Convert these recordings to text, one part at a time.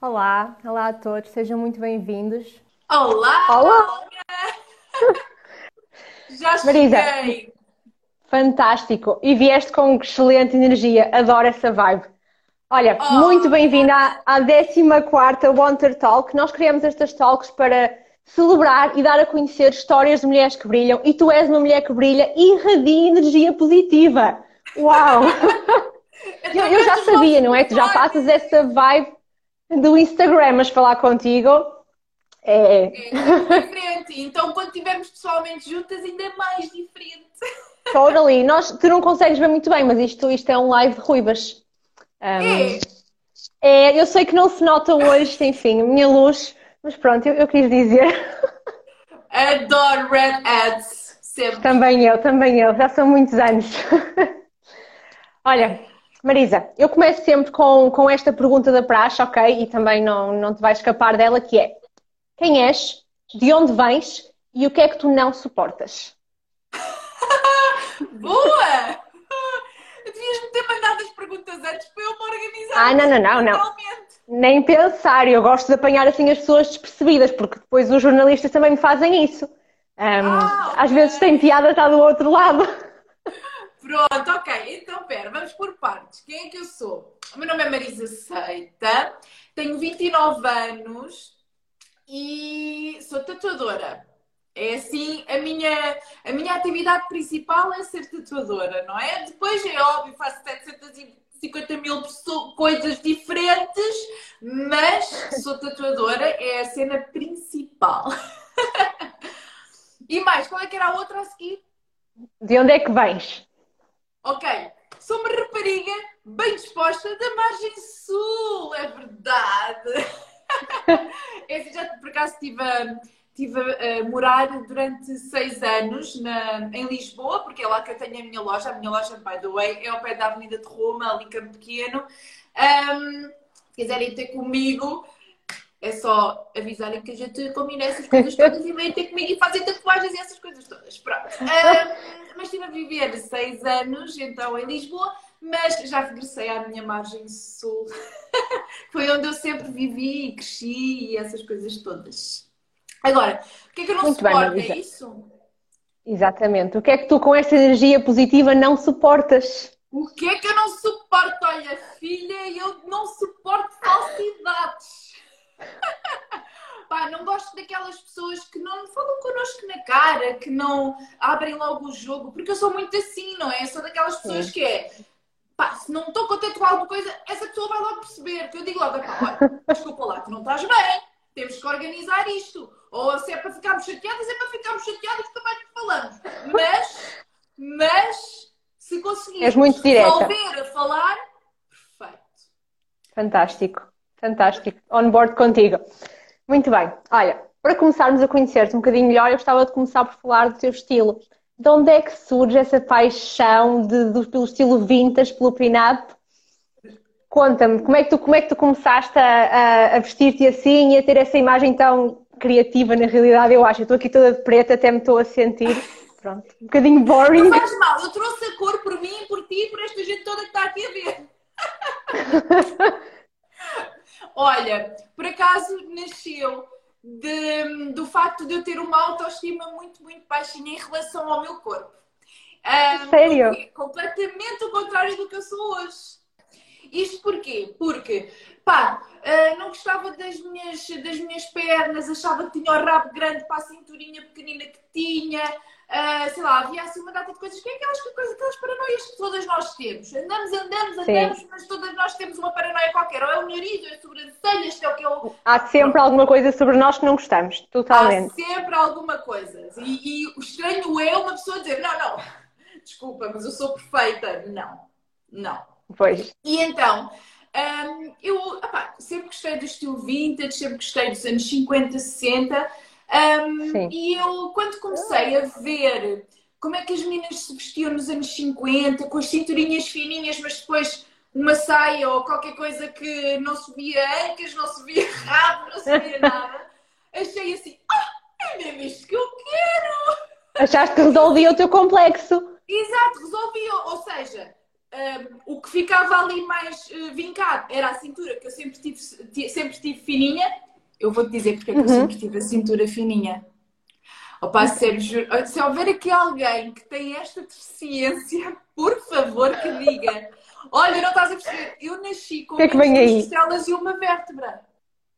Olá, olá a todos, sejam muito bem-vindos. Olá! Olá! Já Marisa. cheguei! Fantástico! E vieste com excelente energia, adoro essa vibe. Olha, Oh. muito bem-vinda à, à 14ª Wonder Talk. Nós criamos estas talks para celebrar e dar a conhecer histórias de mulheres que brilham e tu és uma mulher que brilha e irradia energia positiva. Uau! Eu, eu já sabia, não é? Tu já passas essa vibe do Instagram, mas falar contigo é... É diferente. Então, quando estivermos pessoalmente juntas, ainda é mais diferente. Totally. Nós, tu não consegues ver muito bem, mas isto, isto é um live de ruivas. Um, É. é, eu sei que não se nota hoje, enfim, a minha luz, mas pronto, eu, eu quis dizer. Adoro Red Ads. Sempre. Também eu, também eu, já são muitos anos. Olha, Marisa, eu começo sempre com, com esta pergunta da praxe, ok? E também não, não te vais escapar dela, que é quem és, de onde vens e o que é que tu não suportas? Boa! Devias-me ter mandado as perguntas antes para eu me organizar. Ah, não, não, não, não. Nem pensar, eu gosto de apanhar assim as pessoas despercebidas, porque depois os jornalistas também me fazem isso. Um, Ah, Às vezes tem piada, está do outro lado. Pronto, ok. Então, pera, vamos por partes. Quem é que eu sou? O meu nome é Marisa Seita, tenho 29 anos e sou tatuadora. É assim, a minha, a minha atividade principal é ser tatuadora, não é? Depois é óbvio, faço 750 mil pessoas- coisas diferentes, mas sou tatuadora, é a cena principal. E mais, qual é que era a outra a seguir? De onde é que vens? Ok, sou uma rapariga bem disposta da margem sul, é verdade. É assim, já por acaso estive a, estive a, morar durante seis anos na, em Lisboa, porque é lá que eu tenho a minha loja. A minha loja, by the way, é ao pé da Avenida de Roma, ali Campo Pequeno. Ahm, se quiserem ter comigo, é só avisarem que a gente combina essas coisas todas e vêm ter comigo e fazem tatuagens e essas coisas todas. Pronto. Mas estive a viver seis anos, então, em Lisboa, mas já regressei à minha margem sul. Foi onde eu sempre vivi e cresci e essas coisas todas. Agora, o que é que eu não Muito bem, suporto? Marisa. é isso? Exatamente. O que é que tu com esta energia positiva não suportas? O que é que eu não suporto? Olha, filha, eu não suporto falsidades. Pá, não gosto daquelas pessoas que não falam connosco na cara, que não abrem logo o jogo, porque eu sou muito assim, não é? Eu sou daquelas pessoas Sim. que é, pá, se não estou contente com alguma coisa, essa pessoa vai logo perceber, que eu digo logo, pá, olha, desculpa lá, tu não estás bem, temos que organizar isto. Ou se é para ficarmos chateadas, é para ficarmos chateadas também que falamos. Mas, mas, se conseguirmos resolver a falar, perfeito. Fantástico, fantástico. On board contigo. Muito bem. Olha, para começarmos a conhecer-te um bocadinho melhor, eu gostava de começar por falar do teu estilo. De onde é que surge essa paixão de, do- pelo estilo vintage, pelo pin-up? Conta-me, como é que tu, como é que tu começaste a, a- a vestir-te assim e a ter essa imagem tão criativa na realidade? Eu acho, eu estou aqui toda de preto, até me estou a sentir, pronto, um bocadinho boring. Não faz mal, eu trouxe a cor por mim, por ti e por esta gente toda que está aqui a ver. Olha, por acaso nasceu de- do facto de eu ter uma autoestima muito, muito baixinha em relação ao meu corpo. Ah, Sério? completamente o contrário do que eu sou hoje. Isto porquê? Porque, pá, ah, não gostava das minhas, das minhas pernas, achava que tinha o rabo grande para a cinturinha pequenina que tinha, ah, sei lá, havia assim uma data de coisas, que é aquelas coisas, aquelas paranoias que todas nós temos. Andamos, andamos, Sim. andamos, mas todas nós temos uma paranoia qualquer. Ou é o nariz, ou é a sobrancelha, isto é o que eu. Há sempre alguma coisa sobre nós que não gostamos, Há totalmente. sempre alguma coisa. E, e o estranho é uma pessoa dizer, não, não, desculpa, mas eu sou perfeita. Não, não. Pois. E então, hum, eu opá, sempre gostei do estilo vintage, sempre gostei dos anos 50, 60. Sim. e eu, quando comecei a ver como é que as meninas se vestiam nos anos 50, com as cinturinhas fininhas, mas depois uma saia ou qualquer coisa que não se via ancas, não se via rabo, não se via nada, achei assim, ah, é mesmo isto que eu quero! Achaste que resolvia o teu complexo? Exato, resolvi. Ou seja, um, o que ficava ali mais uh, vincado era a cintura, que eu sempre tive, sempre tive fininha. Eu vou-te dizer porque é que uhum. eu sempre tive a cintura fininha. Opa, sério, juro, se houver aqui alguém que tem esta deficiência, por favor que diga. Olha, não estás a perceber, eu nasci com que é que vem aí? estrelas e uma vértebra.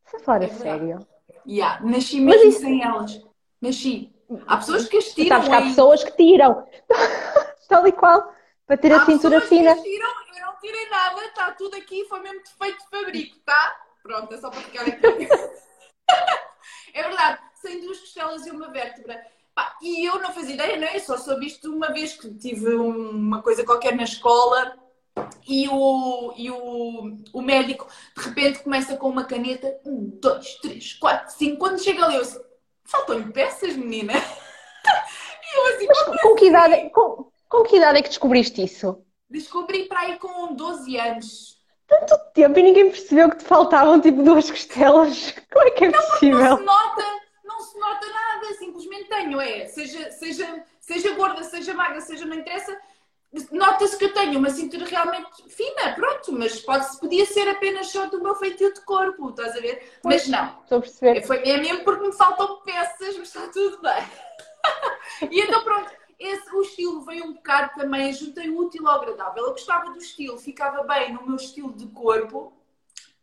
Você fala é sério? Yeah, nasci mesmo isso... sem elas. Nasci. Há pessoas que as tiram. Sabes que há pessoas que tiram. Tal e qual. Para ter há a cintura fina. Que tiram, eu não tirei nada, está tudo aqui, foi mesmo defeito de fabrico, tá? Pronto, é só para ficar aqui. é verdade, sem duas costelas e uma vértebra. Pá, e eu não fazia ideia, não é? Só soube isto uma vez que tive uma coisa qualquer na escola e o, e o, o médico de repente começa com uma caneta, um, dois, três, quatro, cinco. Quando chega ali, eu assim, faltam-lhe peças, menina. E eu assim, Mas com que, idade, com, com que idade é que descobriste isso? Descobri para aí com 12 anos. Tanto tempo e ninguém percebeu que te faltavam tipo duas costelas. Como é que é não, possível? Não se nota, não se nota nada, simplesmente tenho, é. Seja, seja, seja gorda, seja magra, seja não interessa, nota-se que eu tenho uma cintura realmente fina, pronto, mas pode, podia ser apenas só do meu feitio de corpo, estás a ver? Pois, mas não. Estou a perceber. Foi, é mesmo porque me faltam peças, mas está tudo bem. e então pronto, esse, o estilo veio um bocado também, juntei o útil ao agradável. Eu gostava do estilo, ficava bem no meu estilo de corpo.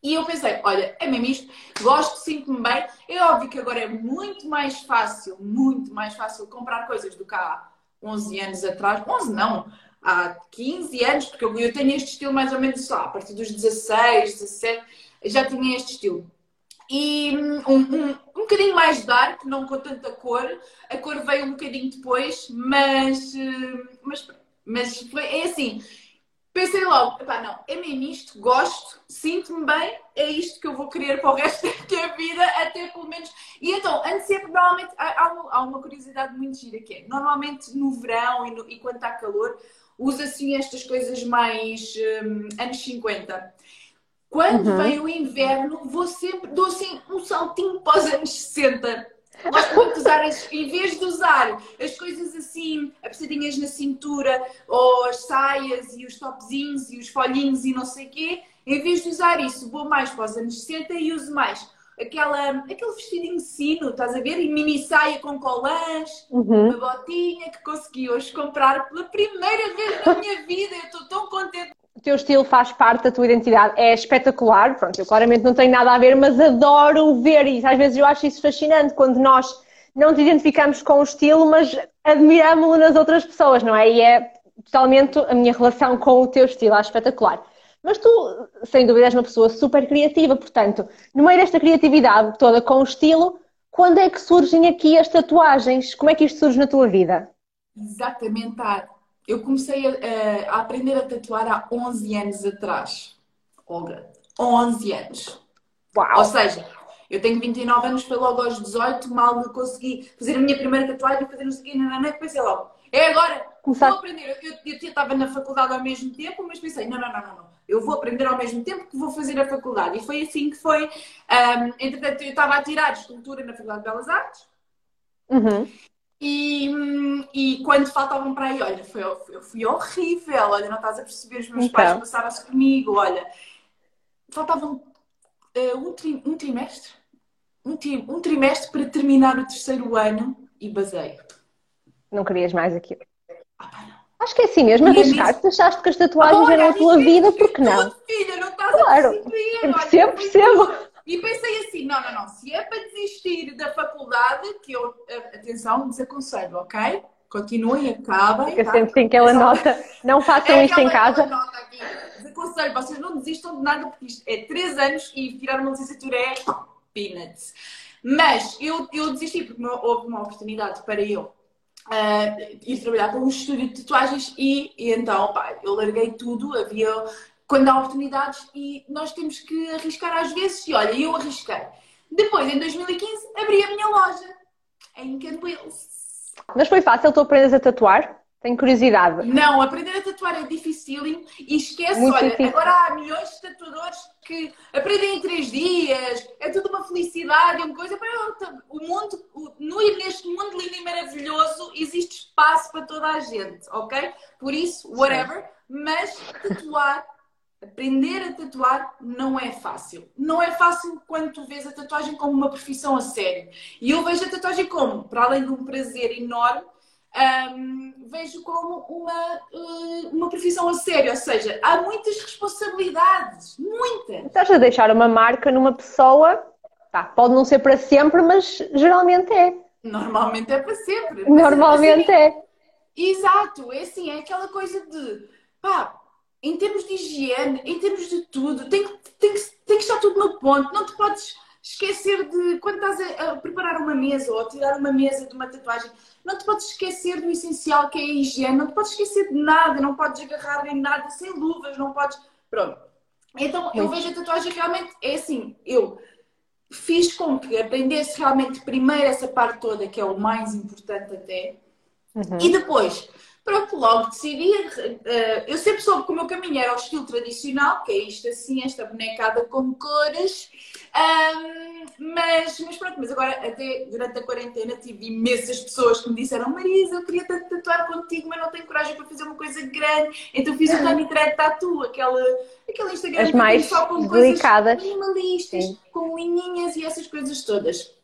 E eu pensei, olha, é mesmo isto, gosto, sinto-me bem. É óbvio que agora é muito mais fácil, muito mais fácil comprar coisas do que há 11 anos atrás. 11 não, há 15 anos, porque eu, tenho este estilo mais ou menos só, a partir dos 16, 17, já tinha este estilo. E um, um, um bocadinho mais dark, não com tanta cor. A cor veio um bocadinho depois, mas, eh, mas, mas foi, é assim. Pensei logo, não, é mesmo isto, gosto, sinto-me bem, é isto que eu vou querer para o resto da minha vida, até pelo menos. E então, antes sempre, normalmente, há, há uma curiosidade muito gira que é, normalmente no verão e, no, e quando está calor, usa assim estas coisas mais um, anos 50. Quando uhum. vem o inverno, vou sempre, dou assim um saltinho para os anos 60. Gosto muito de usar, as, em vez de usar as coisas assim, apertadinhas na cintura, ou as saias e os topzinhos e os folhinhos e não sei o quê, em vez de usar isso, vou mais para os anos 60 e uso mais aquela, aquele vestidinho sino, estás a ver? E mini saia com colãs, uhum. uma botinha que consegui hoje comprar pela primeira vez na minha vida. Eu estou tão contente. O teu estilo faz parte da tua identidade, é espetacular. Pronto, eu claramente não tenho nada a ver, mas adoro ver isso. Às vezes eu acho isso fascinante quando nós não te identificamos com o estilo, mas admiramos-lo nas outras pessoas, não é? E é totalmente a minha relação com o teu estilo, acho espetacular. Mas tu, sem dúvida, és uma pessoa super criativa, portanto, no meio desta criatividade toda com o estilo, quando é que surgem aqui as tatuagens? Como é que isto surge na tua vida? Exatamente, eu comecei a, a, aprender a tatuar há 11 anos atrás. Olga, 11 anos. Uau. Ou seja, eu tenho 29 anos, foi logo aos 18, mal consegui fazer a minha primeira tatuagem, fazer no seguinte, nanana, pensei logo, é agora, Começar... vou aprender. Eu, eu, eu, estava na faculdade ao mesmo tempo, mas pensei, não, não, não, não, não eu vou aprender ao mesmo tempo que vou fazer a faculdade. E foi assim que foi. Um, entretanto, eu estava a tirar escultura na Faculdade de Belas Artes. Uhum. E, e quando faltavam para aí, olha, foi, eu fui horrível, olha, não estás a perceber, os meus então. pais passaram-se comigo, olha, faltavam uh, um, tri, um trimestre, um, tri, um trimestre para terminar o terceiro ano e basei. Não querias mais aquilo? Ah, não. Acho que é assim mesmo, arriscar-te, achaste que as tatuagens eram a tua vida, porque não? Filha, não estás claro. a perceber. Percebo, percebo. E pensei assim, não, não, não, se é para desistir da faculdade, que eu, atenção, desaconselho, ok? Continuem, acabem. Eu tá? sempre tenho aquela nota, não façam é isto em casa. Nota aqui. Desaconselho, vocês não desistam de nada, porque isto é 3 anos e tirar uma licenciatura é peanuts. Mas eu, eu desisti porque houve uma oportunidade para eu uh, ir trabalhar com um estúdio de tatuagens e, e então, pá, eu larguei tudo, havia quando há oportunidades e nós temos que arriscar às vezes e olha, eu arrisquei. Depois, em 2015, abri a minha loja em Campoils. Mas foi fácil tu aprendes a tatuar? Tenho curiosidade. Não, aprender a tatuar é difícil e esquece, Muito olha, difícil. agora há milhões de tatuadores que aprendem em três dias, é tudo uma felicidade, uma coisa. O mundo, no, neste mundo lindo e maravilhoso, existe espaço para toda a gente, ok? Por isso, whatever, Mas tatuar, aprender a tatuar não é fácil. Não é fácil quando tu vês a tatuagem como uma profissão a sério. E eu vejo a tatuagem como, para além de um prazer enorme, um, vejo como uma, uh, uma profissão a sério, ou seja, há muitas responsabilidades, muitas. Estás a deixar uma marca numa pessoa, tá, pode não ser para sempre, mas geralmente é. Normalmente é para sempre. Normalmente é. é. Exato, é assim, é aquela coisa de pá, em termos de higiene, em termos de tudo, tem, tem, tem que estar tudo no ponto, não te podes esquecer de quando estás a, a, preparar uma mesa ou a tirar uma mesa de uma tatuagem, não te podes esquecer do essencial que é a higiene, não te podes esquecer de nada, não podes agarrar em nada sem luvas, não podes. Pronto. Então eu vejo a tatuagem realmente é assim, eu fiz com que aprendesse realmente primeiro essa parte toda, que é o mais importante até, uhum. e depois Pronto, logo decidi. Uh, eu sempre soube que o meu caminho era o estilo tradicional, que é isto assim, esta bonecada com cores. Um, mas, mas pronto, mas agora, até durante a quarentena, tive imensas pessoas que me disseram: Marisa, eu queria tanto tatuar contigo, mas não tenho coragem para fazer uma coisa grande. Então fiz o Tiny Thread Tattoo, aquela, aquele Instagram As mais só com delicadas. coisas minimalistas, Sim. com linhinhas e essas coisas todas.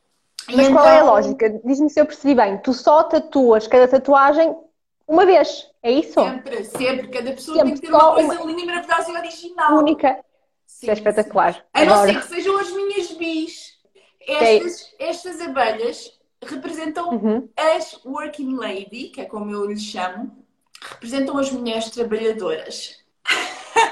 Mas então... qual é a então lógica? Diz-me se eu percebi bem. Tu só tatuas cada tatuagem uma vez, é isso? Sempre, sempre. Cada pessoa sempre. tem que ter uma coisa uma... linda e maravilhosa e original. Única. Sim, é espetacular. A não ser que sejam as minhas bis. Estas, estas abelhas representam uhum. as working lady, que é como eu lhes chamo, representam as mulheres trabalhadoras.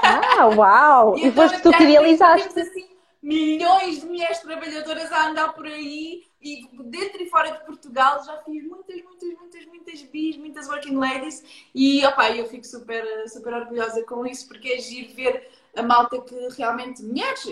Ah, uau! e, e foste tu que idealizaste. Assim, milhões de mulheres trabalhadoras a andar por aí e dentro e fora de Portugal já fiz muitas, muitas, muitas, muitas bis, muitas working ladies e opa, eu fico super, super orgulhosa com isso porque é giro ver a malta que realmente, mulheres,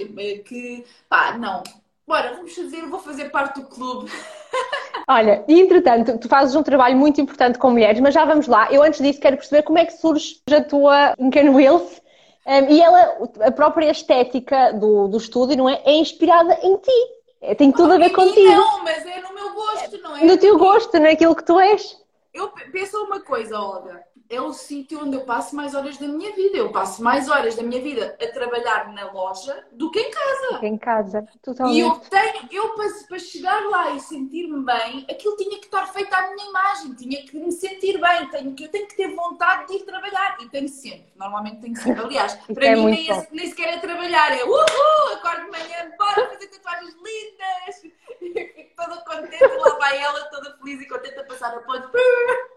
que pá, não, bora, vamos fazer, vou fazer parte do clube. Olha, entretanto, tu fazes um trabalho muito importante com mulheres, mas já vamos lá. Eu antes disso quero perceber como é que surge a tua Incan Wheels um, e ela, a própria estética do, do estúdio, não é? É inspirada em ti. É, tem tudo oh, a ver contigo. Não, mas é no meu gosto, não é? No teu gosto, naquilo que tu és. Eu penso uma coisa, Olga é o sítio onde eu passo mais horas da minha vida. Eu passo mais horas da minha vida a trabalhar na loja do que em casa. Em casa, totalmente. E eu tenho, eu para, para chegar lá e sentir-me bem, aquilo tinha que estar feito à minha imagem, tinha que me sentir bem, tenho que, eu tenho que ter vontade de ir trabalhar. E tenho sempre, normalmente tenho sempre. Aliás, para é mim nem, esse, nem, sequer é trabalhar, é uhul, acordo de manhã, bora fazer tatuagens lindas. Fico toda contente, lá vai ela, toda feliz e contente a passar a ponte.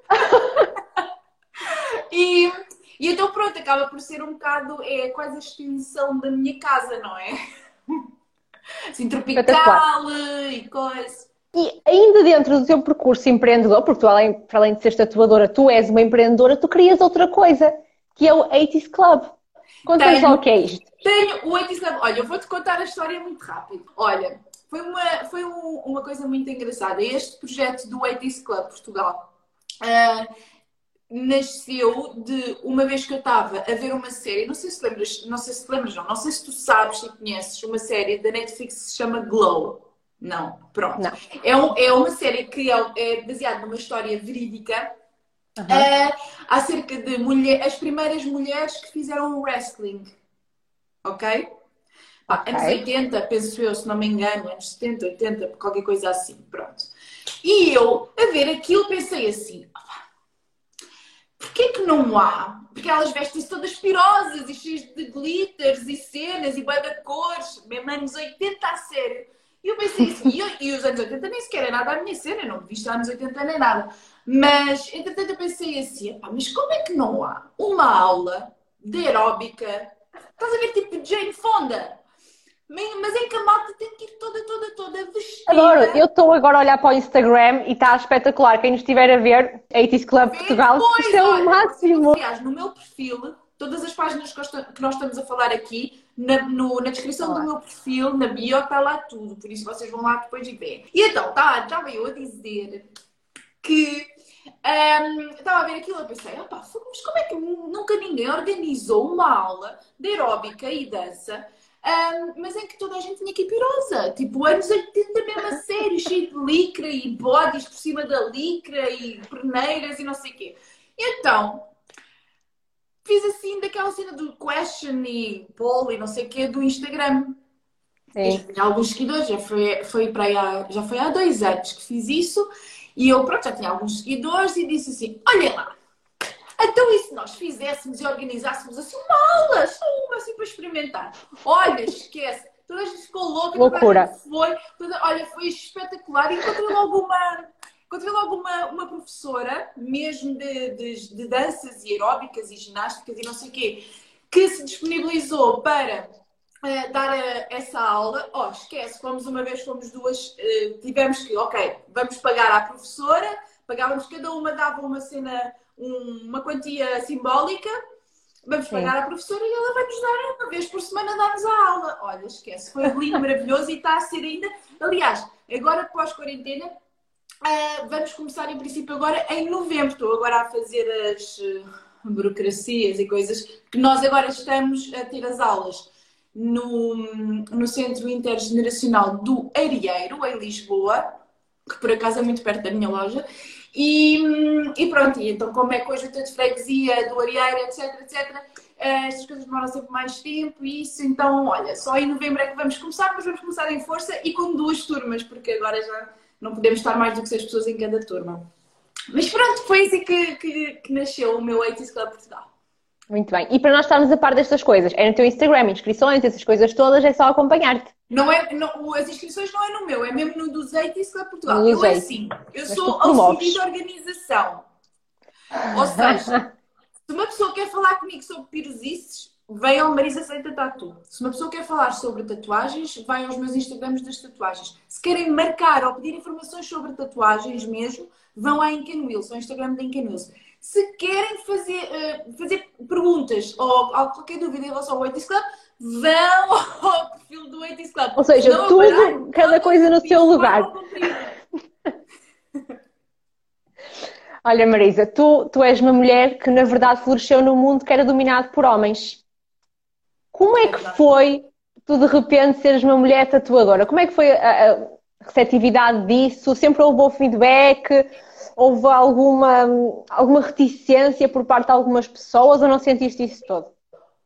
E, e então pronto, acaba por ser um bocado, é quase a extensão da minha casa, não é? Assim, tropical e coisa. E ainda dentro do teu percurso empreendedor, porque tu além, para além de ser tatuadora, tu és uma empreendedora, tu querias outra coisa, que é o 80s Club. Conta-nos lá o que é isto. Tenho o 80s Club. Olha, eu vou-te contar a história muito rápido. Olha, foi uma, foi um, uma coisa muito engraçada. Este projeto do 80s Club Portugal. Uh, nasceu de uma vez que eu estava a ver uma série, não sei se lembras, não sei se lembras, não, não sei se tu sabes e conheces uma série da Netflix que se chama Glow. Não, pronto. Não. É, um, é uma série que é, é baseada numa história verídica uhum. acerca de mulher, as primeiras mulheres que fizeram wrestling. Ok? Pá, okay. Anos 80, penso eu, se não me engano, anos 70, 80, qualquer coisa assim, pronto. E eu, a ver aquilo, pensei assim: Porquê que não há? Porque elas vestem-se todas pirosas e cheias de glitters e cenas e de cores, mesmo anos 80 a sério. E eu pensei assim, e, eu, e, os anos 80 nem sequer é nada a minha cena, não me visto anos 80 nem nada. Mas, entretanto, eu pensei assim, mas como é que não há uma aula de aeróbica? Estás a ver tipo Jane Fonda? Mas em que a malta tem que ir toda, toda, toda vestida. Adoro, eu estou agora a olhar para o Instagram e está espetacular. Quem nos estiver a ver, 80s Club Portugal, pois, isto é o máximo. Aliás, no meu perfil, todas as páginas que nós estamos a falar aqui, na, no, na descrição Olá. do meu perfil, na bio, está lá tudo. Por isso vocês vão lá depois e veem. E então, tá, estava eu a dizer que um, estava a ver aquilo e pensei, opa, mas como é que nunca ninguém organizou uma aula de aeróbica e dança um, mas em que toda a gente tinha que pirosa. Tipo, anos 80 mesmo a sério, cheio de licra e bodies por cima da licra e perneiras e não sei o quê. Então, fiz assim daquela cena do question e poll e não sei o que do Instagram. Sim. alguns seguidores, já foi, foi para aí já foi há dois anos que fiz isso e eu pronto, já tinha alguns seguidores e disse assim: olhem lá, então e se nós fizéssemos e organizássemos assim uma aula, só uma assim para experimentar? Olha, esquece, toda a gente ficou louca, Loucura. foi, toda, olha, foi espetacular. Encontrei logo uma, encontrei logo uma, uma professora, mesmo de, de, de danças e aeróbicas e ginásticas e não sei o quê, que se disponibilizou para uh, dar uh, essa aula. Oh, esquece, fomos uma vez, fomos duas, uh, tivemos que, ok, vamos pagar à professora, pagávamos cada uma, dava uma cena, um, uma quantia simbólica Vamos pagar à professora e ela vai nos dar uma vez por semana dar-nos a aula. Olha, esquece, foi lindo, maravilhoso e está a ser ainda. Aliás, agora pós-quarentena, uh, vamos começar em princípio agora em novembro. Estou agora a fazer as uh, burocracias e coisas que nós agora estamos a ter as aulas no, no Centro Intergeneracional do Arieiro, em Lisboa, que por acaso é muito perto da minha loja. E, e pronto, e então como é que hoje o de freguesia, do Arieiro, etc, etc, eh, estas coisas demoram sempre mais tempo e isso, então, olha, só em novembro é que vamos começar, mas vamos começar em força e com duas turmas, porque agora já não podemos estar mais do que seis pessoas em cada turma. Mas pronto, foi assim que, que, que nasceu o meu 80 Club Portugal. Muito bem. E para nós estarmos a par destas coisas, é no teu Instagram, inscrições, essas coisas todas, é só acompanhar-te. Não é, não, as inscrições não é no meu, é mesmo no do Zeite e Club Portugal. No eu é assim, eu sou auxílio de organização. Ou seja, se uma pessoa quer falar comigo sobre piruzices, vem ao Marisa Seita Tatu. Se uma pessoa quer falar sobre tatuagens, vai aos meus Instagrams das tatuagens. Se querem marcar ou pedir informações sobre tatuagens mesmo, vão à Incan Wheels, ao Instagram da Incan se querem fazer, uh, fazer perguntas ou, ou, qualquer dúvida em relação ao 80 Club, vão ao perfil do 80 Club. Ou seja, Não tudo, parar, cada coisa no seu lugar. Olha, Marisa, tu, tu és uma mulher que na verdade floresceu num mundo que era dominado por homens. Como é que foi tu de repente seres uma mulher tatuadora? Como é que foi a, a receptividade disso? Sempre houve bom feedback? Houve alguma, alguma reticência por parte de algumas pessoas ou não sentiste isso todo?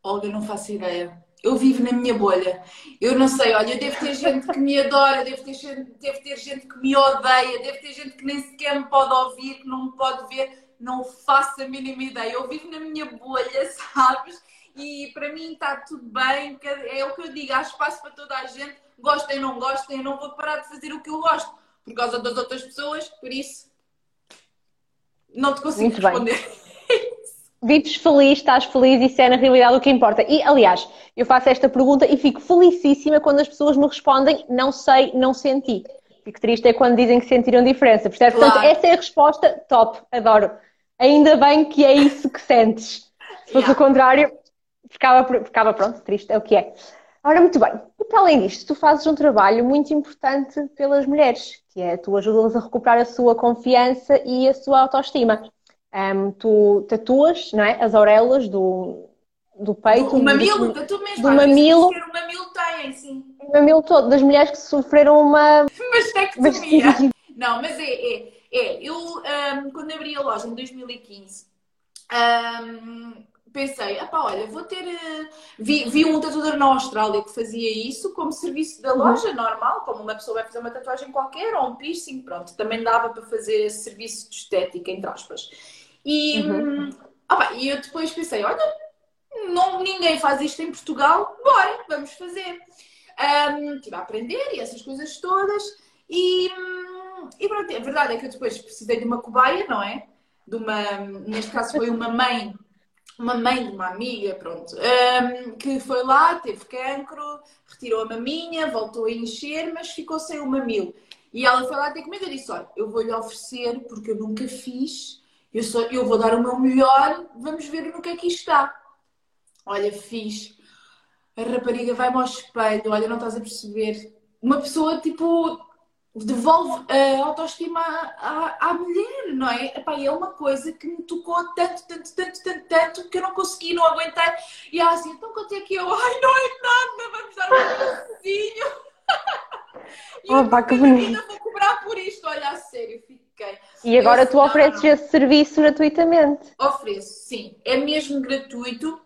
Olga, não faço ideia. Eu vivo na minha bolha. Eu não sei, olha, devo ter gente que me adora, devo ter, gente, ter gente que me odeia, devo ter gente que nem sequer me pode ouvir, que não me pode ver. Não faço a mínima ideia. Eu vivo na minha bolha, sabes? E para mim está tudo bem. É o que eu digo, há espaço para toda a gente. Gostem, não gostem, eu não vou parar de fazer o que eu gosto por causa das outras pessoas, por isso não te consigo Muito responder. Bem. Vives feliz, estás feliz, isso é na realidade o que importa. E, aliás, eu faço esta pergunta e fico felicíssima quando as pessoas me respondem não sei, não senti. Fico triste é quando dizem que sentiram diferença, percebes? Claro. Portanto, essa é a resposta top, adoro. Ainda bem que é isso que sentes. Se fosse yeah. o contrário, ficava, ficava pronto, triste, é o que é. Ora, muito bem. E para além disto, tu fazes um trabalho muito importante pelas mulheres, que é tu ajudas a recuperar a sua confiança e a sua autoestima. Um, tu tatuas não é, as auréolas do, do peito. O mamilo, tatu mesmo. Do mamilo. O mamilo tem, sim. O mamilo todo, das mulheres que sofreram uma. Mastectomia. não, mas é, é, é. Eu, um, quando abri a loja em 2015, um, pensei, ah olha, vou ter. Eh, vi, vi, um tatuador na Austrália que fazia isso como serviço da loja, uhum. normal, como uma pessoa vai fazer uma tatuagem qualquer ou um piercing, pronto, também dava para fazer esse serviço de estética, entre aspas. E, uhum. ah, e eu depois pensei, olha, não, ninguém faz isto em Portugal, bora, vamos fazer. Um, estive a aprender e essas coisas todas. E, e pronto, a verdade é que eu depois precisei de uma cobaia, não é? De uma, neste caso foi uma mãe uma mãe de uma amiga, pronto, um, que foi lá, teve cancro, retirou a maminha, voltou a encher, mas ficou sem o mamilo. E ela foi lá ter comigo e disse: Olha, eu vou-lhe oferecer, porque eu nunca fiz, eu, só, eu vou dar o meu melhor, vamos ver no que é que está. Olha, fiz. A rapariga vai-me ao espelho, olha, não estás a perceber. Uma pessoa, tipo, devolve a autoestima à, à, à mulher, não é? Epá, é uma coisa que me tocou tanto, tanto, tanto, tanto, tanto, que eu não consegui, não aguentei. E ela assim, então quanto é que eu? Ai, não é nada, vamos dar um pedacinho. e oh, eu pá, que vou cobrar por isto, olha, a sério, fiquei. E agora Eu- tu ofereces não, não. esse serviço gratuitamente. Ofereço, sim. É mesmo gratuito.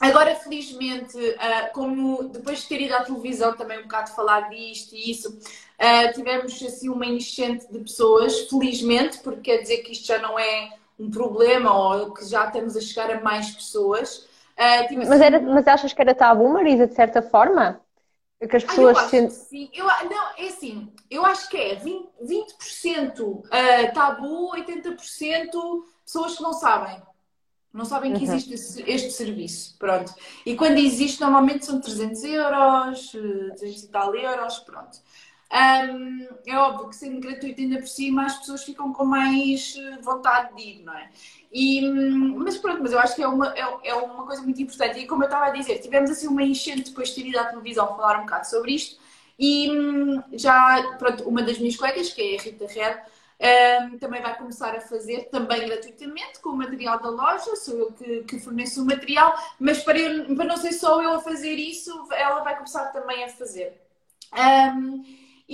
Agora, felizmente, ah, como depois de ter ido à televisão também um bocado falar disto e isso, ah, tivemos assim uma enchente de pessoas, felizmente, porque quer dizer que isto já não é um problema ou que já estamos a chegar a mais pessoas. Ah, tive, Mas, era, mas achas que era tabu, Marisa, de certa forma? Que as Ah, eu pessoas acho se que sim. Eu, não, é assim, eu acho que é 20%, 20% ah, tabu, 80% pessoas que não sabem. Não sabem que Uhum. existe este serviço. Pronto. E quando existe, normalmente são 300 euros, eh, 200 e tal euros, pronto. Ahm, é óbvio que sendo gratuito ainda por cima, as pessoas ficam com mais eh, vontade de ir, não é? E, hum, mas pronto, mas eu acho que é uma, é, é uma coisa muito importante. E como eu estava a dizer, tivemos assim uma enchente depois de ter ido à televisão falar um bocado sobre isto. E hum, já, pronto, uma das minhas colegas, que é a Rita Red, hum, também vai começar a fazer, também gratuitamente, com o material da loja. Sou eu que, que forneço o material, mas para, eu- para não ser só eu a fazer isso, ela vai começar também a fazer. Hum,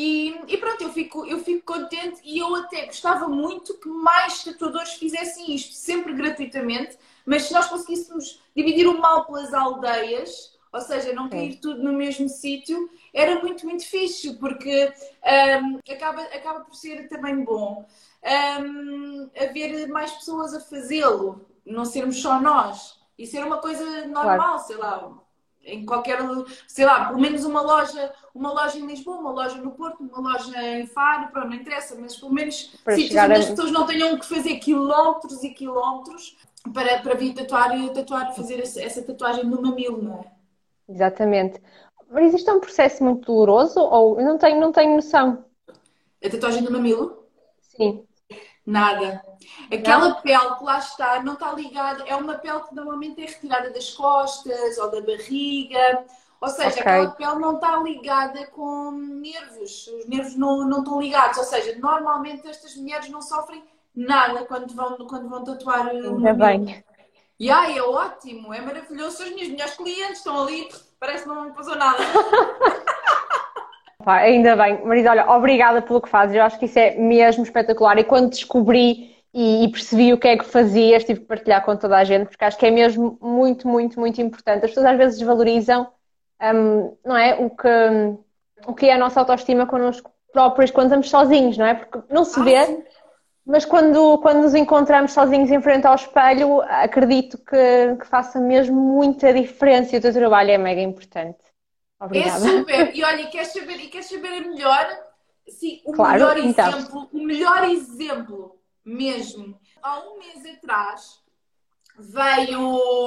e, e pronto, eu fico, eu fico contente e eu até gostava muito que mais tatuadores fizessem isto, sempre gratuitamente, mas se nós conseguíssemos dividir o mal pelas aldeias, ou seja, não cair tudo no mesmo sítio, era muito, muito fixe, porque hum, acaba, acaba por ser também bom hum, haver mais pessoas a fazê-lo, não sermos só nós, e ser uma coisa normal, sei lá, em qualquer, sei lá, pelo menos uma loja, uma loja em Lisboa, uma loja no Porto, uma loja em Faro, pronto, não interessa, mas pelo menos Para sítios onde a- as pessoas não tenham que fazer quilómetros e quilómetros para, para vir tatuar, tatuar fazer essa, essa tatuagem no mamilo, não é? Exatamente. Mas isto é um processo muito doloroso ou eu não tenho, não tenho noção? A tatuagem no mamilo? Sim. Nada. Aquela pele que lá está não está ligada, é uma pele que normalmente é retirada das costas ou da barriga. Ou seja, Ok. aquela pele não está ligada com nervos. Os nervos não, não estão ligados. Ou seja, normalmente estas mulheres não sofrem nada quando vão, quando vão tatuar o Ainda bem. E ai, é ótimo, é maravilhoso. As minhas melhores clientes estão ali, parece que não passou nada. Pá, ainda bem. Marisa, olha, obrigada pelo que fazes. Eu acho que isso é mesmo espetacular. E quando descobri e, e percebi o que é que fazias, tive que partilhar com toda a gente, porque acho que é mesmo muito, muito, muito importante. As pessoas às vezes desvalorizam, hum, não é? O que, o que é a nossa autoestima connosco próprios quando estamos sozinhos, não é? Porque não se Ah, vê, sim. mas quando, quando nos encontramos sozinhos em frente ao espelho, acredito que, que faça mesmo muita diferença e o teu trabalho é mega importante. É Obrigada. super. E olha, e queres saber, e queres saber a melhor? Sim, o Claro, melhor então. exemplo, o melhor exemplo mesmo. Há um mês atrás veio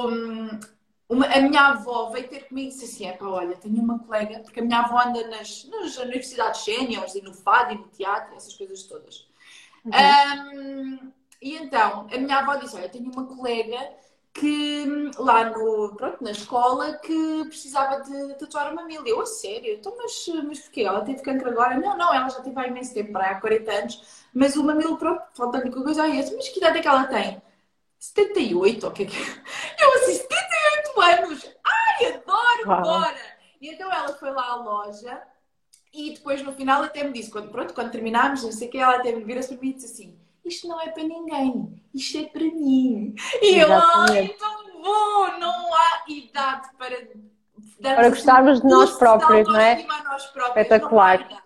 hum, uma- a minha avó veio ter comigo e disse assim: "Epá, olha, tenho uma colega, porque a minha avó anda nas, nas universidades séniores e no FAD e no teatro, essas coisas todas. Hum, e então, a minha avó disse: Olha, tenho uma colega que hum, lá no, pronto, na escola que precisava de tatuar uma mamilo. Eu, a sério? Então, mas, mas porquê? Ela teve cancro agora? Não, não, ela já teve há imenso tempo, para aí há 40 anos, mas o mamilo, pronto, falta-lhe coisa. Ai, eu disse, mas que idade é que ela tem? 78, ou o que é que é? Eu assim, 78 anos! Ai, adoro, Uau. bora! E então ela foi lá à loja e depois no final até me disse, quando, pronto, quando terminámos, não sei o que, ela até me vira para mim e disse assim: Isto não é para ninguém, isto é para mim. E eu, ai, tão bom, não há idade para darmos Para gostarmos de nós próprios, não é? próprios. Espetacular.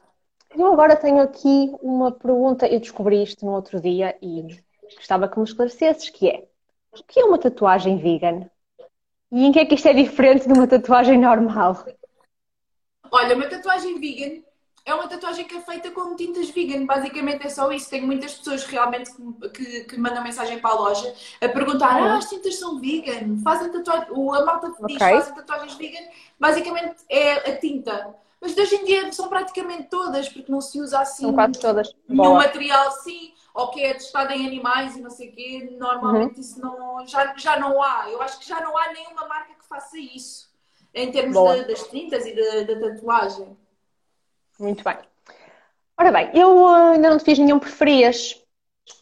Eu agora tenho aqui uma pergunta, eu descobri isto no outro dia e gostava que me esclarecesses, que é, o que é uma tatuagem vegan? E em que é que isto é diferente de uma tatuagem normal? Olha, uma tatuagem vegan é uma tatuagem que é feita com tintas vegan. Basicamente é só isso. Tenho muitas pessoas realmente que, que, que mandam mensagem para a loja a perguntar: Uhum. Ah, as tintas são vegan? Fazem tatuagem. A malta diz Ok. fazem tatuagens vegan. Basicamente é a tinta. Mas de hoje em dia são praticamente todas, porque não se usa assim São quase todas. nenhum Boa. material sim, ou que é testado em animais e não sei o quê. Uhum. Normalmente isso não, já, já não há. Eu acho que já não há nenhuma marca que faça isso. Em termos da- das tintas e da tatuagem. Muito bem. Ora bem, eu ah, ainda não te fiz nenhum preferias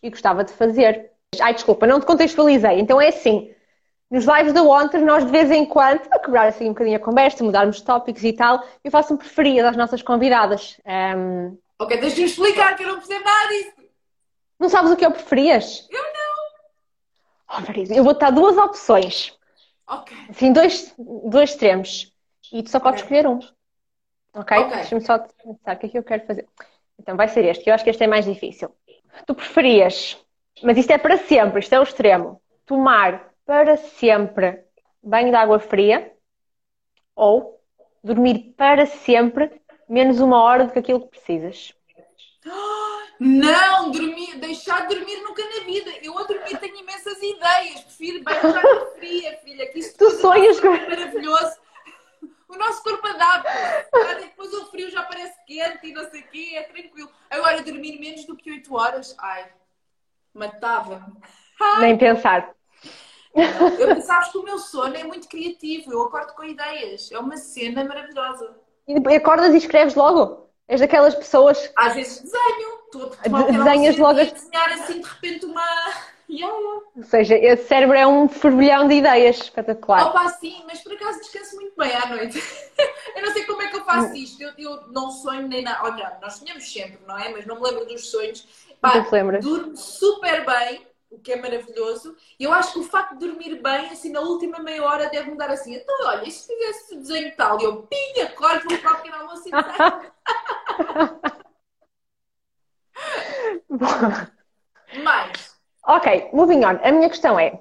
e gostava de fazer. Ai, desculpa, não te contextualizei. Então é assim, nos lives da ontem, nós de vez em quando, para quebrar assim um bocadinho a conversa, mudarmos tópicos e tal, eu faço um preferido às nossas convidadas. Ahm, Ok, deixa-me explicar que eu não percebo nada disso. Não sabes o que eu preferias? Eu Oh, Marisa, eu vou-te dar duas opções. Ok. Assim, dois, dois extremos. E tu só podes escolher um. Ok? Deixa-me só pensar o que é que eu quero fazer. Então vai ser este, que eu acho que este é mais difícil. Tu preferias, mas isto é para sempre, isto é o extremo, tomar para sempre banho de água fria ou dormir para sempre menos uma hora do que aquilo que precisas? Não, dormir, deixar de dormir nunca na vida. Eu a dormir tenho imensas ideias. Prefiro bem de água fria, filha. Que isso Tu sonhas com- é maravilhoso. O nosso corpo adapta. Claro, e Depois o frio já parece quente e não sei o quê, é tranquilo. Agora, dormir menos do que 8 horas, ai, matava-me. Nem pensar. Eu, sabes que o meu sono é muito criativo, eu acordo com ideias. É uma cena maravilhosa. E depois acordas e escreves logo. És daquelas pessoas Às vezes desenho, estou a tomar desenhas logo as- desenhar assim de repente uma. Yeah, yeah. Ou seja, esse cérebro é um fervilhão de ideias espetacular. Opa, sim, mas por acaso descanso muito bem à noite. eu não sei como é que eu faço isto. Eu, eu não sonho nem nada. Olha, nós sonhamos sempre, não é? Mas não me lembro dos sonhos. Pá, durmo super bem, o que é maravilhoso. E eu acho que o facto de dormir bem, assim, na última meia hora, deve me dar assim. Então, olha, e se fizesse desenho tal? E eu, pim, acordo, vou para o pequeno almoço e desenho. Ok, moving on. A minha questão é: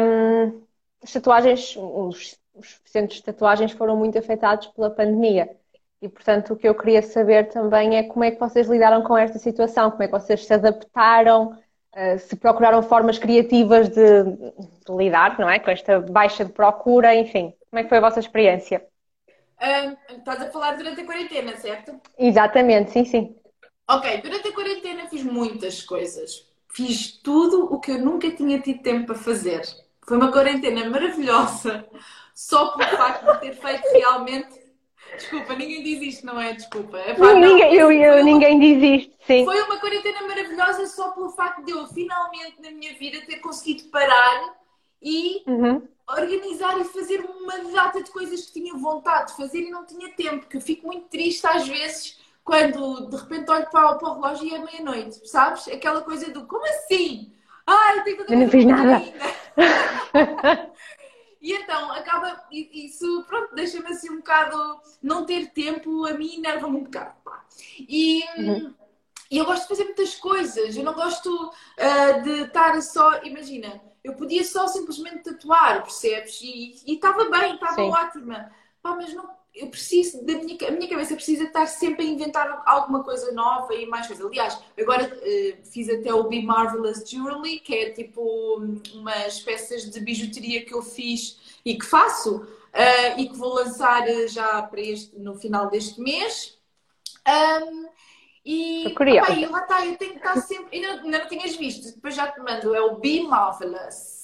hum, as tatuagens, os, os centros de tatuagens foram muito afetados pela pandemia. E, portanto, o que eu queria saber também é como é que vocês lidaram com esta situação, como é que vocês se adaptaram, eh, se procuraram formas criativas de, de lidar, não é? Com esta baixa de procura, enfim. Como é que foi a vossa experiência? Ahm, estás a falar durante a quarentena, certo? Exatamente, sim, sim. Ok, durante a quarentena fiz muitas coisas. Fiz tudo o que eu nunca tinha tido tempo para fazer. Foi uma quarentena maravilhosa, só pelo facto de ter feito realmente. Desculpa, ninguém diz isto, não é? Desculpa. É pá, ninguém, eu, eu- uma- ninguém diz isto, sim. Foi uma quarentena maravilhosa só pelo facto de eu finalmente na minha vida ter conseguido parar e Uhum. organizar e fazer uma data de coisas que tinha vontade de fazer e não tinha tempo, que eu fico muito triste às vezes quando de repente olho para, o- para o relógio e é meia-noite, sabes? Aquela coisa do como assim? Ai, eu tenho tanta Eu não fiz fazer nada." E então acaba, isso pronto, deixa-me assim um bocado, não ter tempo a mim enerva-me um bocado. E, Uhum. e eu gosto de fazer muitas coisas, eu não gosto ah, de estar só, imagina, eu podia só simplesmente tatuar, percebes? E estava bem, estava ótima. Pá, mas não, eu preciso, da minha, a minha cabeça precisa estar sempre a inventar alguma coisa nova e mais coisa. Aliás, agora eh, fiz até o Be Marvelous Jewelry, que é tipo hum, umas peças de bijuteria que eu fiz e que faço eh, e que vou lançar eh, já para este, no final deste mês. Ahm, e, curiosa. opá, e lá está, eu tenho que estar sempre. Ainda, ainda não tinhas visto, depois já te mando, é o Be Marvelous.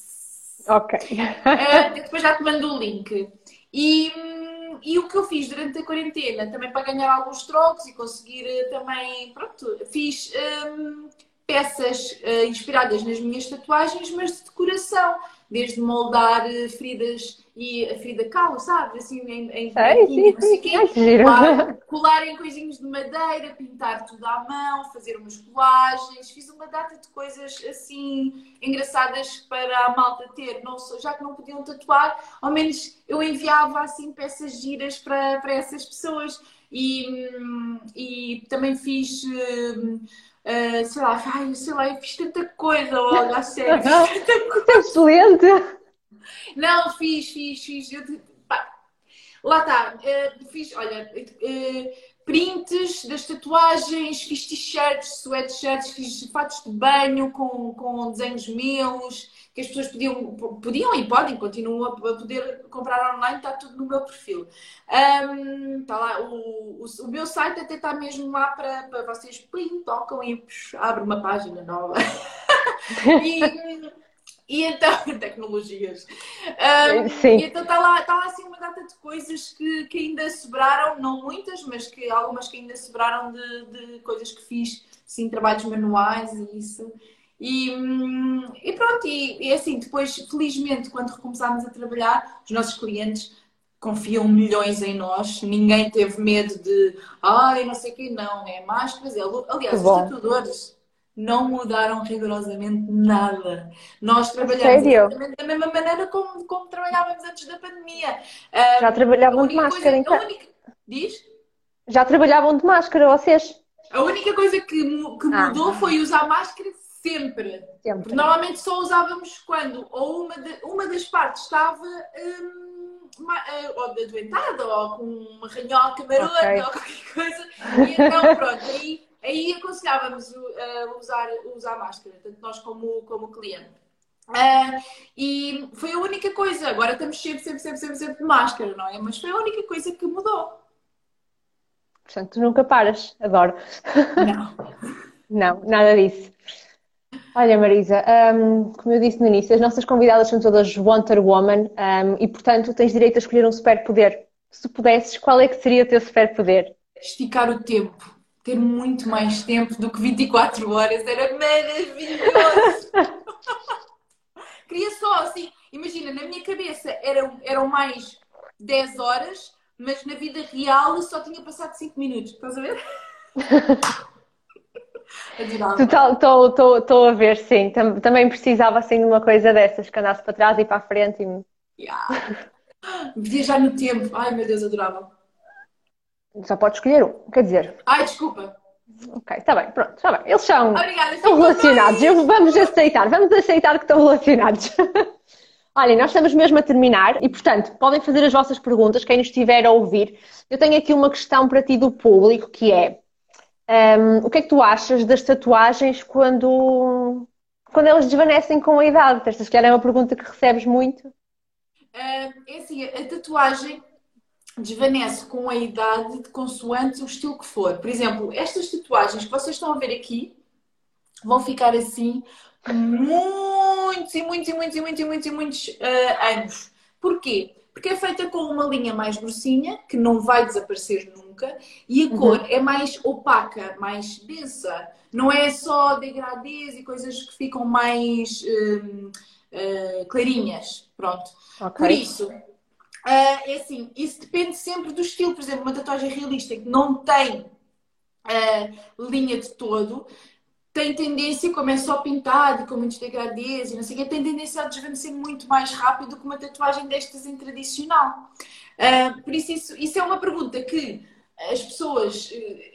Ok. Ah, depois já te mando o link. E, hum, e o que eu fiz durante a quarentena, também para ganhar alguns trocos e conseguir eh, também, pronto, fiz hum, peças eh, inspiradas nas minhas tatuagens, mas de decoração, desde moldar eh, feridas e a ferida calo, sabes? Assim, em, em sim, sim. colar em coisinhos de madeira, pintar tudo à mão, fazer umas colagens, fiz uma data de coisas assim engraçadas para a malta ter, não só, já que não podiam tatuar, ao menos eu enviava assim peças giras para, para essas pessoas e, e também fiz. ah, sei lá, ai, sei lá, eu fiz tanta coisa, olha, a sério, fiz tanta coisa. Excelente! Não, fiz, fiz, fiz. Eu, pá, lá está. eh, fiz, olha, eh, prints das tatuagens, fiz t-shirts, sweatshirts, fiz fatos de banho com, com desenhos meus, que as pessoas podiam, podiam e podem, continuam a, poder comprar online, está tudo no meu perfil. Está lá, o, o, o meu site até está mesmo lá para, para vocês, plim, tocam e psh, abre uma página nova. e, e então, tecnologias. Um, Sim. E então está lá, está lá assim uma data de coisas que, que ainda sobraram, não muitas, mas que algumas que ainda sobraram de, de coisas que fiz, sim, trabalhos manuais e isso. E, hum, e pronto, e, e assim, depois, felizmente, quando recomeçámos a trabalhar, os nossos clientes confiam milhões em nós, ninguém teve medo de ai, não sei o quê, não, é máscaras, é Aliás, os tatuadores não mudaram rigorosamente nada. Nós trabalhamos Sério? exatamente da mesma maneira como, como trabalhávamos antes da pandemia. Já Ah, a trabalhavam de máscara, coisa, então? única, diz? Já trabalhavam de máscara, vocês? A única coisa que, que Ah. mudou foi usar máscara sempre. Sempre. Porque normalmente só usávamos quando ou uma, de- uma das partes estava hum, eh, ou adoentada ou com uma ranhoca marota Ok. ou qualquer coisa. E então, pronto, aí, aí aconselhávamos a usar, usar máscara, tanto nós como, como o cliente. Ah, e foi a única coisa. Agora estamos sempre, sempre, sempre, sempre, sempre de máscara, não é? Mas foi a única coisa que mudou. Portanto, tu nunca paras. Adoro. Não. Não, nada disso. Olha, Marisa, hum, como eu disse no início, as nossas convidadas são todas Wonder Woman, hum, e portanto tens direito a escolher um superpoder. Se pudesses, qual é que seria o teu superpoder? esticar o tempo, ter muito mais tempo do que 24 horas, era maravilhoso. Queria só assim, imagina, na minha cabeça eram, eram mais 10 horas, mas na vida real só tinha passado 5 minutos. Estás a ver? Adorava. Estou a ver, sim. Tam- também precisava assim de uma coisa dessas, que andasse para trás e para a frente. E... Yeah. Viajar no tempo. Ai meu Deus, adorava. Só podes escolher um. Quer dizer, Ai, desculpa. ok, está bem, pronto, está bem. Eles são, Obrigada. estão relacionados. Eu- vamos aceitar, vamos aceitar que estão relacionados. Olhem, nós estamos mesmo a terminar e, portanto, podem fazer as vossas perguntas, quem nos estiver a ouvir. Eu tenho aqui uma questão para ti do público, que é hum, o que é que tu achas das tatuagens quando, quando elas desvanecem com a idade? Esta, se calhar, é uma pergunta que recebes muito. Ah, é assim, a tatuagem desvanece com a idade de consoante o estilo que for. Por exemplo, estas tatuagens que vocês estão a ver aqui vão ficar assim muitos e muitos e muitos e muitos e muitos e muitos ah, anos. Porquê? Porque é feita com uma linha mais grossinha, que não vai desaparecer nunca, e a cor é mais opaca, mais densa. Não é só degradês e coisas que ficam mais hum, ah, clarinhas. Pronto. Por isso, ah, é assim, isso depende sempre do estilo. Por exemplo, uma tatuagem realista que não tem ah, linha de todo, tem tendência, como é só pintado e com muitos degradês e não sei o quê, tem tendência a desvanecer muito mais rápido que uma tatuagem destas em tradicional. Ah, por isso, isso, isso é uma pergunta que as pessoas eh,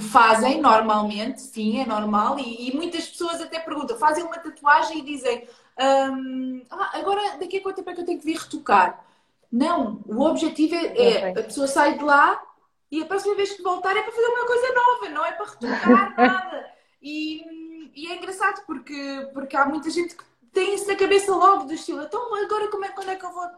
fazem normalmente, sim, é normal, e, e muitas pessoas até perguntam, fazem uma tatuagem e dizem Hum, ah, agora daqui a quanto tempo é que eu tenho que vir retocar? Não, o objetivo é, é a pessoa sai de lá e a próxima vez que voltar é para fazer uma coisa nova, não é para retocar nada. E, e é engraçado porque, porque há muita gente que tem isso na cabeça logo do estilo. Então agora como é, quando é que eu vou? Da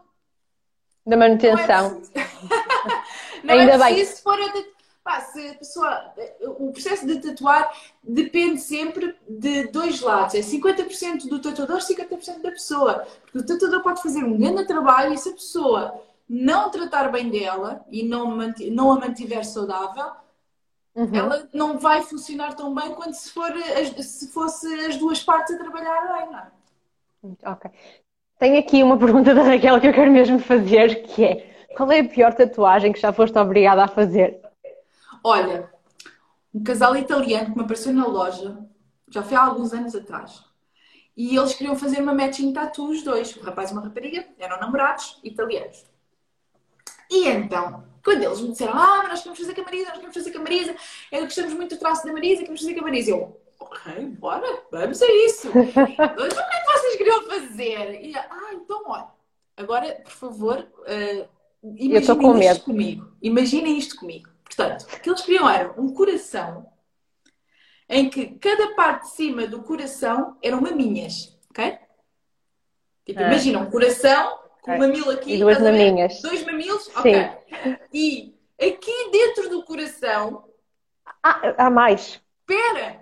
Não é manutenção. preciso. Não Ainda é bem. preciso se for a tat- Pá, se a pessoa, o processo de tatuar depende sempre de dois lados. É 50% do tatuador, 50% da pessoa. Porque o tatuador pode fazer um grande trabalho e se a pessoa não tratar bem dela e não, não a mantiver saudável, Uhum. ela não vai funcionar tão bem quanto se, for as- se fosse as duas partes a trabalhar bem, não é? Ok. Tenho aqui uma pergunta da Raquel que eu quero mesmo fazer, que é qual é a pior tatuagem que já foste obrigada a fazer? Olha, um casal italiano que me apareceu na loja, já foi há alguns anos atrás, e eles queriam fazer uma matching tattoo os dois, um rapaz e uma rapariga, eram namorados italianos. E então, quando eles me disseram, ah, mas nós queremos fazer com a Marisa, nós queremos fazer com a Marisa, eu gostamos muito do traço da Marisa, queremos fazer com a Marisa. Eu, ok, bora, vamos a isso. então, o que é que vocês queriam fazer? E, ah, então, olha, agora, por favor, com imaginem isto comigo. Imaginem isto comigo. Portanto, o que eles queriam era um coração em que cada parte de cima do coração eram maminhas, ok? Tipo, Ah. imagina um coração com um mamilo aqui, E duas maminhas. Dois mamilos, Sim. ok. E aqui dentro do coração, Ah, há mais. espera,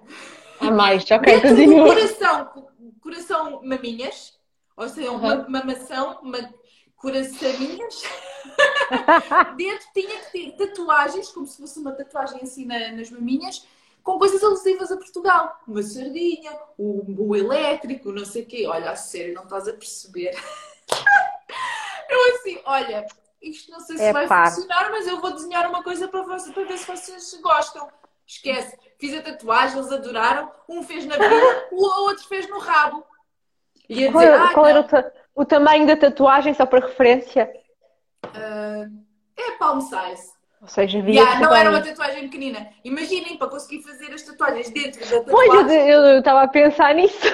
Há mais. Ok, dentro do coração, co- coração maminhas, ou seja, uma Uhum. mamação, uma coraçaminhas, dentro tinha que ter tatuagens, como se fosse uma tatuagem assim na- nas maminhas, com coisas alusivas a Portugal. Uma sardinha, o, o elétrico, não sei o quê. Olha, a sério, não estás a perceber. Eu assim, olha, isto não sei se vai Epá. funcionar, mas eu vou desenhar uma coisa para, vocês, para ver se vocês gostam. Esquece. fiz a tatuagem, eles adoraram. Um fez na vida, o outro fez no rabo. E a qual, dizer, ah, qual era o, o, tamanho da tatuagem, só para referência? Uh, é palm size. Ou seja, via yeah, não era uma tatuagem pequenina. Imaginem, para conseguir fazer as tatuagens dentro da tatuagem. Pois, eu estava a pensar nisso.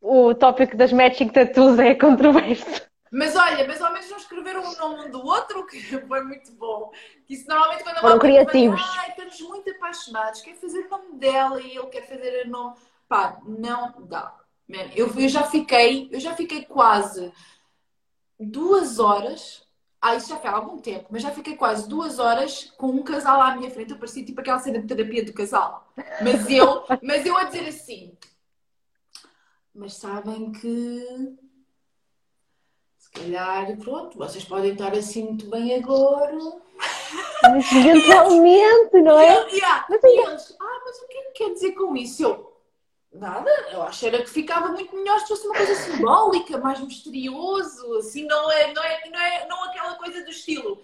o tópico das matching tattoos é controverso. Mas olha, mas ao menos não escreveram o nome um do outro, que foi muito bom. Isso normalmente quando Foram criativos. Ai, estamos muito apaixonados, quer fazer o nome dela e ele quer fazer o nome. Pá, não dá. Man, eu, eu já fiquei, eu já fiquei quase duas horas. Ah, isso já foi há algum tempo, mas já fiquei quase duas horas com um casal à minha frente. Eu parecia tipo aquela cena de terapia do casal. Mas eu, mas eu a dizer assim. Mas sabem que calhar, pronto, vocês podem estar assim muito bem agora. Mas eventualmente, não é? E, yeah, mas, eles, ah, mas o que é que quer dizer com isso? Eu, nada, eu acho era que ficava muito melhor se fosse uma coisa simbólica, mais misterioso, assim, não é, não é, não é não aquela coisa do estilo.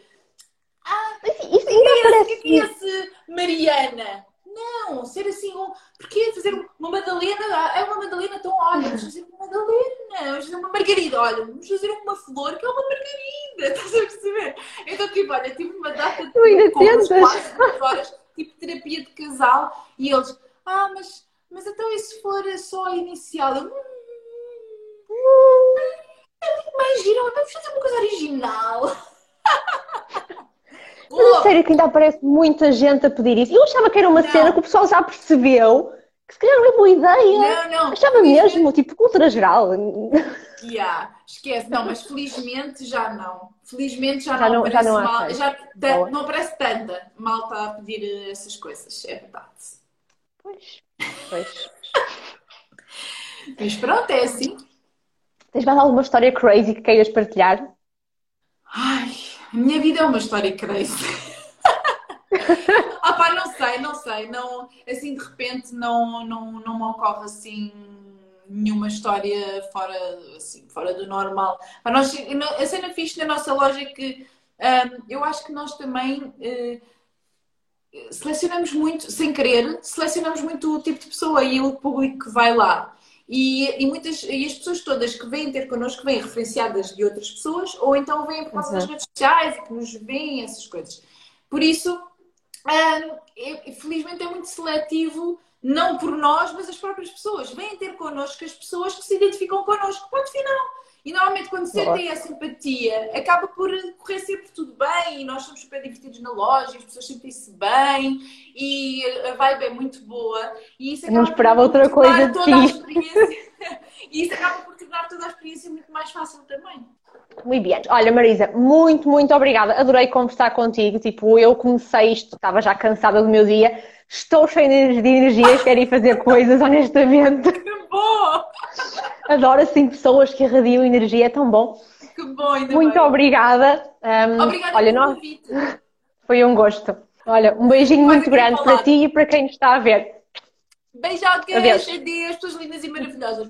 Ah, isso ainda é parece. O que é esse Mariana? Não, ser assim, um... porque fazer uma Madalena, é uma Madalena tão, olha, vamos fazer uma Madalena, vamos fazer uma Margarida, olha, vamos fazer uma flor que é uma Margarida, estás a perceber? Então, tipo, olha, tive uma data de duas horas, tipo terapia de casal, e eles, ah, mas, mas então e se for só a inicial? Eu, hum, mais giro, vamos fazer uma coisa original. Mas a sério que ainda aparece muita gente a pedir isso. Eu achava que era uma não. cena que o pessoal já percebeu que se calhar não é boa ideia. Não, não. Achava mesmo, tipo, cultura geral. Yeah, esquece. Não, mas felizmente já não. Felizmente já, já não, não, já não mal, já não aparece tanta malta a pedir essas coisas, é verdade. Pois, pois. mas pronto, é assim. Tens mais alguma história crazy que queiras partilhar? Ai, a minha vida é uma história crazy. ah pá, não sei, não sei. Não, assim, de repente não, não, não me ocorre assim nenhuma história fora, assim, fora do normal. A, nós, a cena fixe na nossa loja é que um, eu acho que nós também uh, selecionamos muito, sem querer, selecionamos muito o tipo de pessoa e o público que vai lá. E, e, muitas, e as pessoas todas que vêm ter connosco vêm referenciadas de outras pessoas ou então vêm por causa das redes sociais e que nos veem essas coisas. Por isso, um, é, felizmente é muito seletivo, não por nós, mas as próprias pessoas. Vêm ter connosco as pessoas que se identificam connosco. Ponto final. E normalmente quando sentem a simpatia, acaba por correr sempre tudo bem e nós somos super divertidos na loja, as pessoas sentem-se bem e a vibe é muito boa. E isso acaba Não esperava outra coisa de ti. e isso acaba por tornar toda a experiência muito mais fácil também. Muito bem. Olha, Marisa, muito, muito obrigada. Adorei conversar contigo. Tipo, eu comecei isto, estava já cansada do meu dia. Estou cheia de energias, quero ir fazer coisas, honestamente. Que bom! Adoro assim pessoas que irradiam energia, é tão bom. Que bom, ainda Muito bem. obrigada. Um, obrigada olha, pelo convite. Foi um gosto. Olha, um beijinho muito grande para ti e para quem está a ver. Beijocas, adeus, adeus pessoas lindas e maravilhosas.